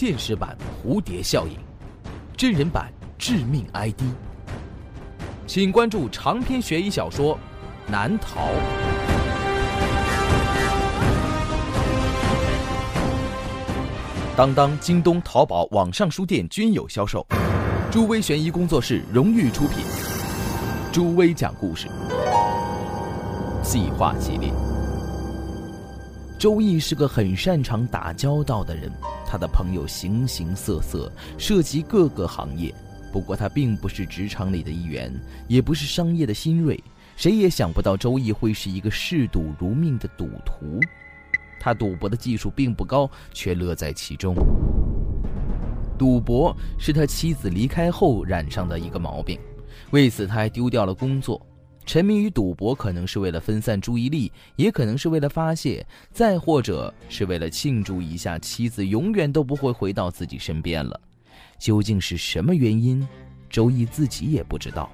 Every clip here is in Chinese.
现实版蝴蝶效应，真人版致命 ID。请关注长篇悬疑小说《难逃》。当当、京东、淘宝网上书店均有销售。朱威悬疑工作室荣誉出品。朱威讲故事。细化系列。周易是个很擅长打交道的人，他的朋友形形色色，涉及各个行业。不过他并不是职场里的一员，也不是商业的新锐，谁也想不到周易会是一个嗜赌如命的赌徒。他赌博的技术并不高，却乐在其中。赌博是他妻子离开后染上的一个毛病，为此他还丢掉了工作。沉迷于赌博，可能是为了分散注意力，也可能是为了发泄，再或者是为了庆祝一下妻子永远都不会回到自己身边了。究竟是什么原因，周易自己也不知道。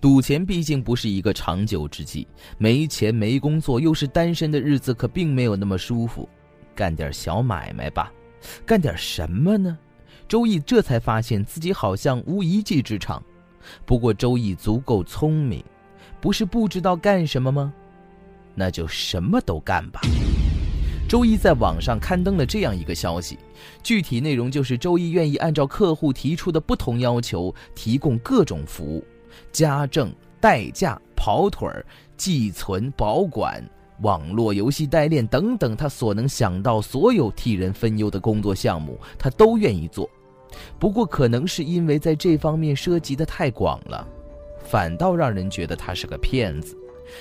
赌钱毕竟不是一个长久之计，没钱没工作又是单身的日子可并没有那么舒服。干点小买卖吧，干点什么呢？周易这才发现自己好像无一技之长。不过周易足够聪明，不是不知道干什么吗？那就什么都干吧。周一在网上刊登了这样一个消息，具体内容就是周一愿意按照客户提出的不同要求，提供各种服务。家政、代驾、跑腿儿、寄存、保管、网络游戏代练等等，他所能想到所有替人分忧的工作项目，他都愿意做。不过，可能是因为在这方面涉及的太广了，反倒让人觉得他是个骗子。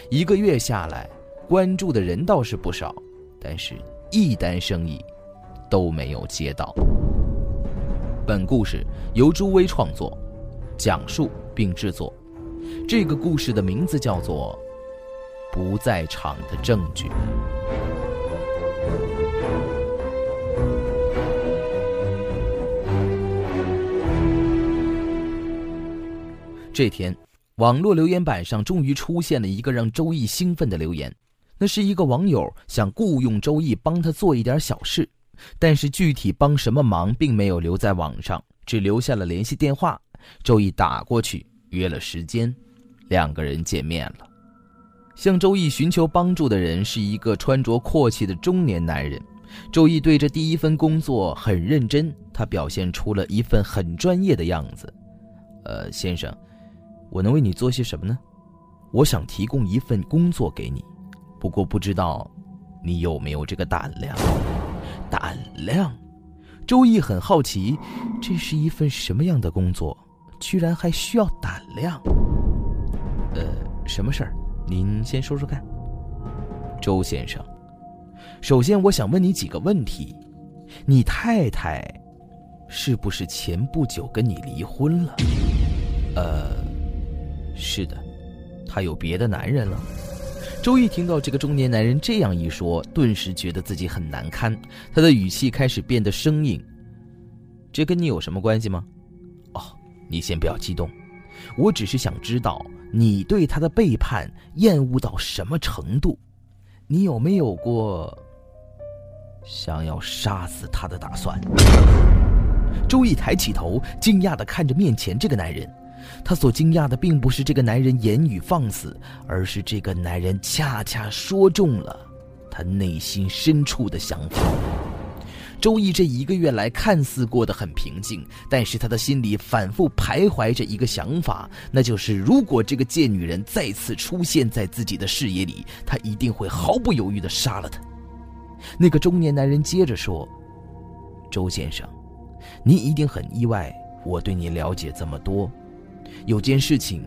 一个月下来，关注的人倒是不少，但是一单生意都没有接到。本故事由朱威创作、讲述并制作。这个故事的名字叫做《不在场的证据》。这天，网络留言板上终于出现了一个让周易兴奋的留言。那是一个网友想雇佣周易帮他做一点小事，但是具体帮什么忙并没有留在网上，只留下了联系电话。周易打过去约了时间，两个人见面了。向周易寻求帮助的人是一个穿着阔气的中年男人。周易对这第一份工作很认真，他表现出了一份很专业的样子。呃，先生。我能为你做些什么呢？我想提供一份工作给你，不过不知道你有没有这个胆量。胆量？周易很好奇，这是一份什么样的工作，居然还需要胆量？呃，什么事儿？您先说说看。周先生，首先我想问你几个问题：你太太是不是前不久跟你离婚了？呃。是的，他有别的男人了。周易听到这个中年男人这样一说，顿时觉得自己很难堪，他的语气开始变得生硬。这跟你有什么关系吗？哦，你先不要激动，我只是想知道你对他的背叛厌恶到什么程度，你有没有过想要杀死他的打算？周易抬起头，惊讶的看着面前这个男人。他所惊讶的并不是这个男人言语放肆，而是这个男人恰恰说中了他内心深处的想法。周易这一个月来看似过得很平静，但是他的心里反复徘徊着一个想法，那就是如果这个贱女人再次出现在自己的视野里，他一定会毫不犹豫地杀了她。那个中年男人接着说：“周先生，你一定很意外，我对你了解这么多。”有件事情，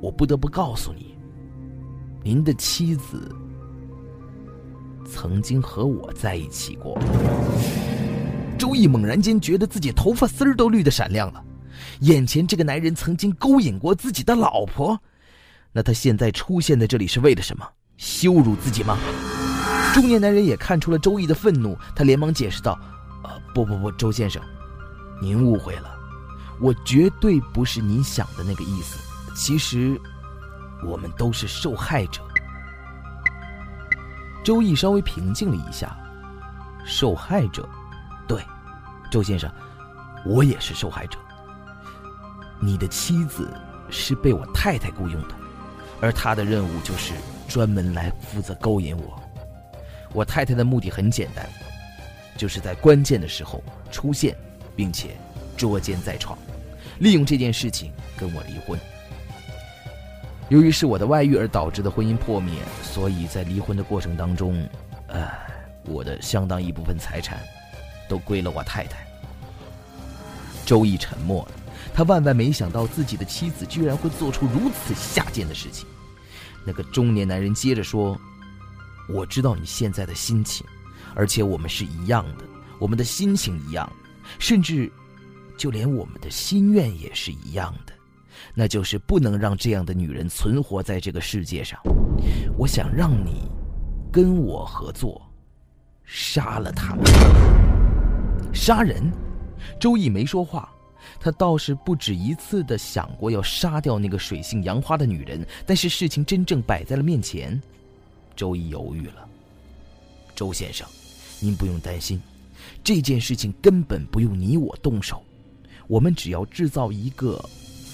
我不得不告诉你。您的妻子曾经和我在一起过。周易猛然间觉得自己头发丝儿都绿的闪亮了，眼前这个男人曾经勾引过自己的老婆，那他现在出现在这里是为了什么？羞辱自己吗？中年男人也看出了周易的愤怒，他连忙解释道：“呃，不不不，周先生，您误会了。”我绝对不是你想的那个意思。其实，我们都是受害者。周易稍微平静了一下，受害者，对，周先生，我也是受害者。你的妻子是被我太太雇佣的，而她的任务就是专门来负责勾引我。我太太的目的很简单，就是在关键的时候出现，并且捉奸在床，利用这件事情跟我离婚。由于是我的外遇而导致的婚姻破灭，所以在离婚的过程当中，呃，我的相当一部分财产都归了我太太。周易沉默了，他万万没想到自己的妻子居然会做出如此下贱的事情。那个中年男人接着说：“我知道你现在的心情，而且我们是一样的，我们的心情一样，甚至就连我们的心愿也是一样的。”那就是不能让这样的女人存活在这个世界上。我想让你跟我合作，杀了他们。杀人？周易没说话，他倒是不止一次的想过要杀掉那个水性杨花的女人。但是事情真正摆在了面前，周易犹豫了。周先生，您不用担心，这件事情根本不用你我动手，我们只要制造一个。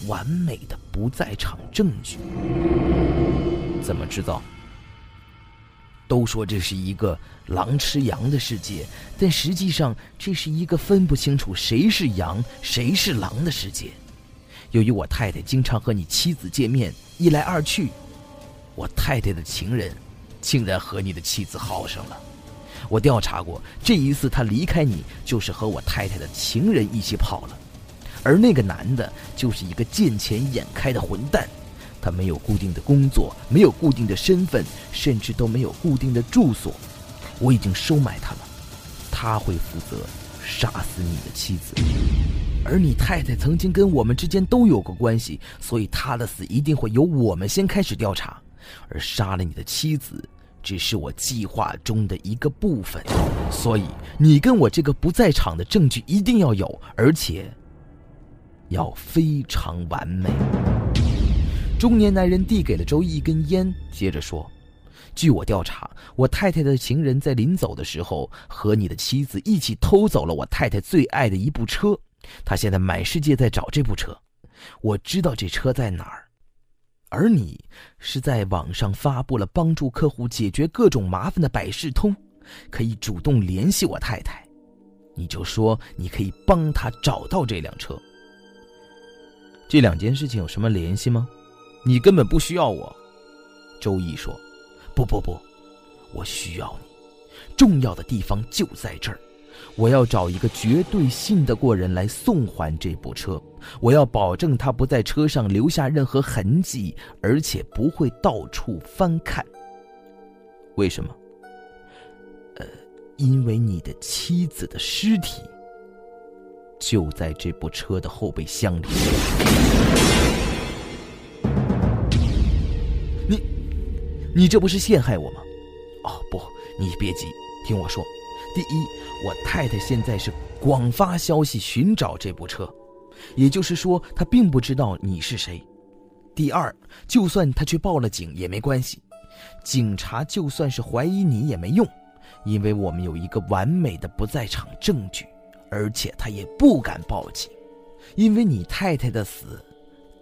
完美的不在场证据，怎么制造？都说这是一个狼吃羊的世界，但实际上这是一个分不清楚谁是羊谁是狼的世界。由于我太太经常和你妻子见面，一来二去，我太太的情人竟然和你的妻子好上了。我调查过，这一次他离开你，就是和我太太的情人一起跑了。而那个男的，就是一个见钱眼开的混蛋，他没有固定的工作，没有固定的身份，甚至都没有固定的住所。我已经收买他了，他会负责杀死你的妻子。而你太太曾经跟我们之间都有过关系，所以他的死一定会由我们先开始调查。而杀了你的妻子，只是我计划中的一个部分。所以你跟我这个不在场的证据一定要有，而且。要非常完美。中年男人递给了周一根烟，接着说：“据我调查，我太太的情人在临走的时候和你的妻子一起偷走了我太太最爱的一部车。他现在满世界在找这部车，我知道这车在哪儿。而你是在网上发布了帮助客户解决各种麻烦的百事通，可以主动联系我太太，你就说你可以帮他找到这辆车。”这两件事情有什么联系吗？你根本不需要我。周易说：“不不不，我需要你。重要的地方就在这儿。我要找一个绝对信得过人来送还这部车。我要保证他不在车上留下任何痕迹，而且不会到处翻看。为什么？呃，因为你的妻子的尸体。”就在这部车的后备箱里。你，你这不是陷害我吗？哦不，你别急，听我说。第一，我太太现在是广发消息寻找这部车，也就是说，她并不知道你是谁。第二，就算她去报了警也没关系，警察就算是怀疑你也没用，因为我们有一个完美的不在场证据。而且他也不敢报警，因为你太太的死，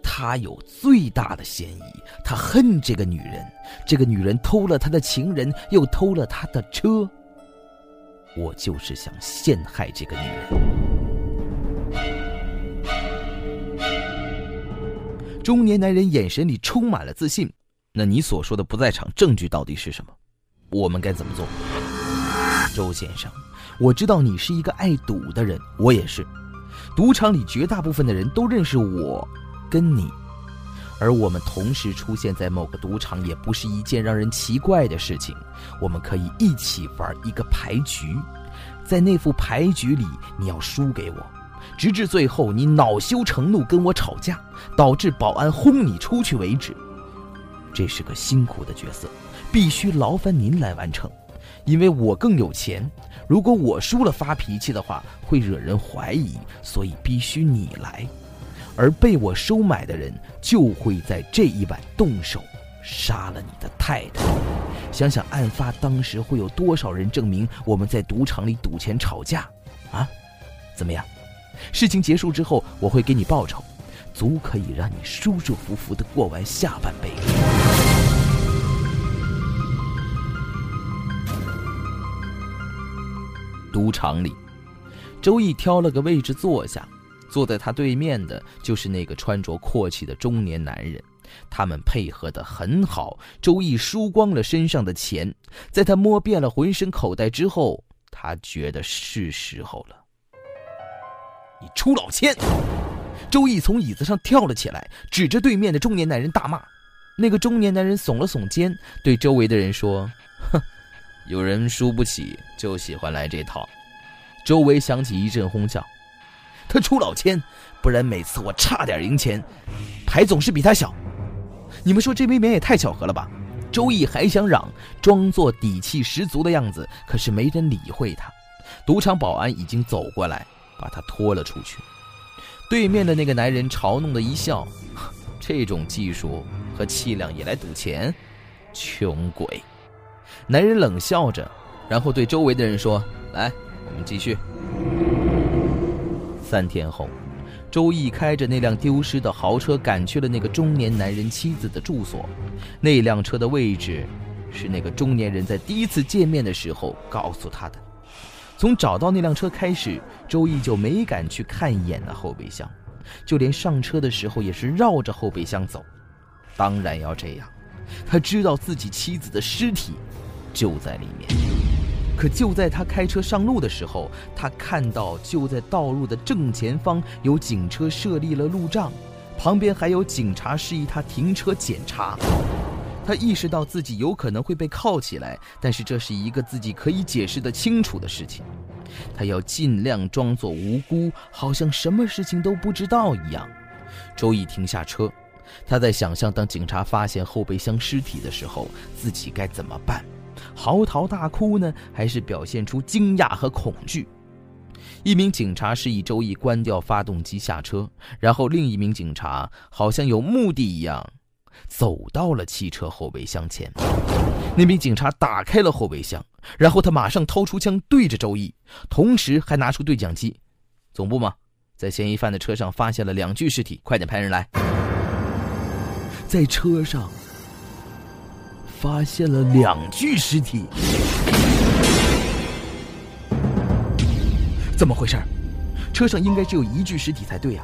他有最大的嫌疑。他恨这个女人，这个女人偷了他的情人，又偷了他的车。我就是想陷害这个女人。中年男人眼神里充满了自信。那你所说的不在场证据到底是什么？我们该怎么做？周先生。我知道你是一个爱赌的人，我也是。赌场里绝大部分的人都认识我，跟你，而我们同时出现在某个赌场也不是一件让人奇怪的事情。我们可以一起玩一个牌局，在那副牌局里，你要输给我，直至最后你恼羞成怒跟我吵架，导致保安轰你出去为止。这是个辛苦的角色，必须劳烦您来完成，因为我更有钱。如果我输了发脾气的话，会惹人怀疑，所以必须你来。而被我收买的人就会在这一晚动手，杀了你的太太。想想案发当时会有多少人证明我们在赌场里赌钱吵架，啊？怎么样？事情结束之后，我会给你报酬，足可以让你舒舒服服的过完下半辈子。赌场里，周易挑了个位置坐下，坐在他对面的就是那个穿着阔气的中年男人。他们配合得很好。周易输光了身上的钱，在他摸遍了浑身口袋之后，他觉得是时候了。你出老千！周易从椅子上跳了起来，指着对面的中年男人大骂。那个中年男人耸了耸肩，对周围的人说：“哼，有人输不起，就喜欢来这套。”周围响起一阵哄笑。他出老千，不然每次我差点赢钱，牌总是比他小。你们说这未免也太巧合了吧？周易还想嚷，装作底气十足的样子，可是没人理会他。赌场保安已经走过来。把他拖了出去。对面的那个男人嘲弄的一笑：“ 这种技术和气量也来赌钱，穷鬼！”男人冷笑着，然后对周围的人说：“来，我们继续。”三天后，周易开着那辆丢失的豪车赶去了那个中年男人妻子的住所。那辆车的位置，是那个中年人在第一次见面的时候告诉他的。从找到那辆车开始，周易就没敢去看一眼那后备箱，就连上车的时候也是绕着后备箱走。当然要这样，他知道自己妻子的尸体就在里面。可就在他开车上路的时候，他看到就在道路的正前方有警车设立了路障，旁边还有警察示意他停车检查。他意识到自己有可能会被铐起来，但是这是一个自己可以解释的清楚的事情。他要尽量装作无辜，好像什么事情都不知道一样。周易停下车，他在想象，当警察发现后备箱尸体的时候，自己该怎么办？嚎啕大哭呢，还是表现出惊讶和恐惧？一名警察示意周易关掉发动机下车，然后另一名警察好像有目的一样。走到了汽车后备箱前，那名警察打开了后备箱，然后他马上掏出枪对着周易，同时还拿出对讲机：“总部吗？在嫌疑犯的车上发现了两具尸体，快点派人来。”在车上发现了两具尸体，怎么回事？车上应该只有一具尸体才对呀。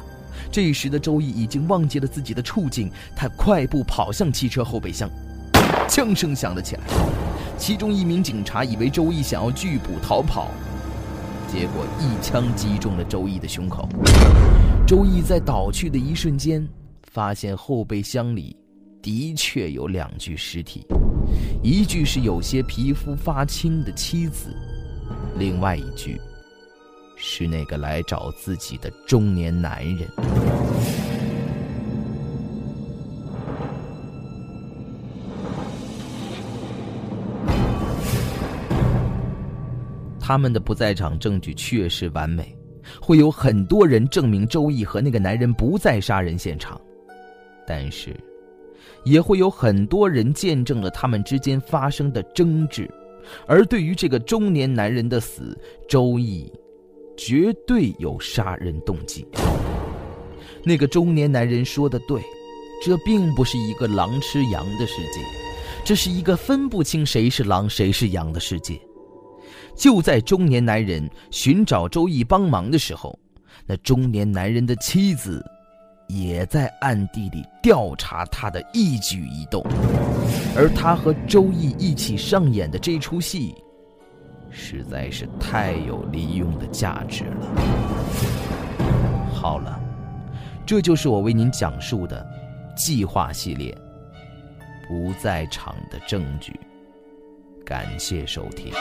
这时的周易已经忘记了自己的处境，他快步跑向汽车后备箱，枪声响了起来。其中一名警察以为周易想要拒捕逃跑，结果一枪击中了周易的胸口。周易在倒去的一瞬间，发现后备箱里的确有两具尸体，一具是有些皮肤发青的妻子，另外一具。是那个来找自己的中年男人。他们的不在场证据确实完美，会有很多人证明周易和那个男人不在杀人现场，但是，也会有很多人见证了他们之间发生的争执。而对于这个中年男人的死，周易。绝对有杀人动机。那个中年男人说的对，这并不是一个狼吃羊的世界，这是一个分不清谁是狼谁是羊的世界。就在中年男人寻找周易帮忙的时候，那中年男人的妻子也在暗地里调查他的一举一动，而他和周易一起上演的这出戏。实在是太有利用的价值了。好了，这就是我为您讲述的计划系列《不在场的证据》。感谢收听。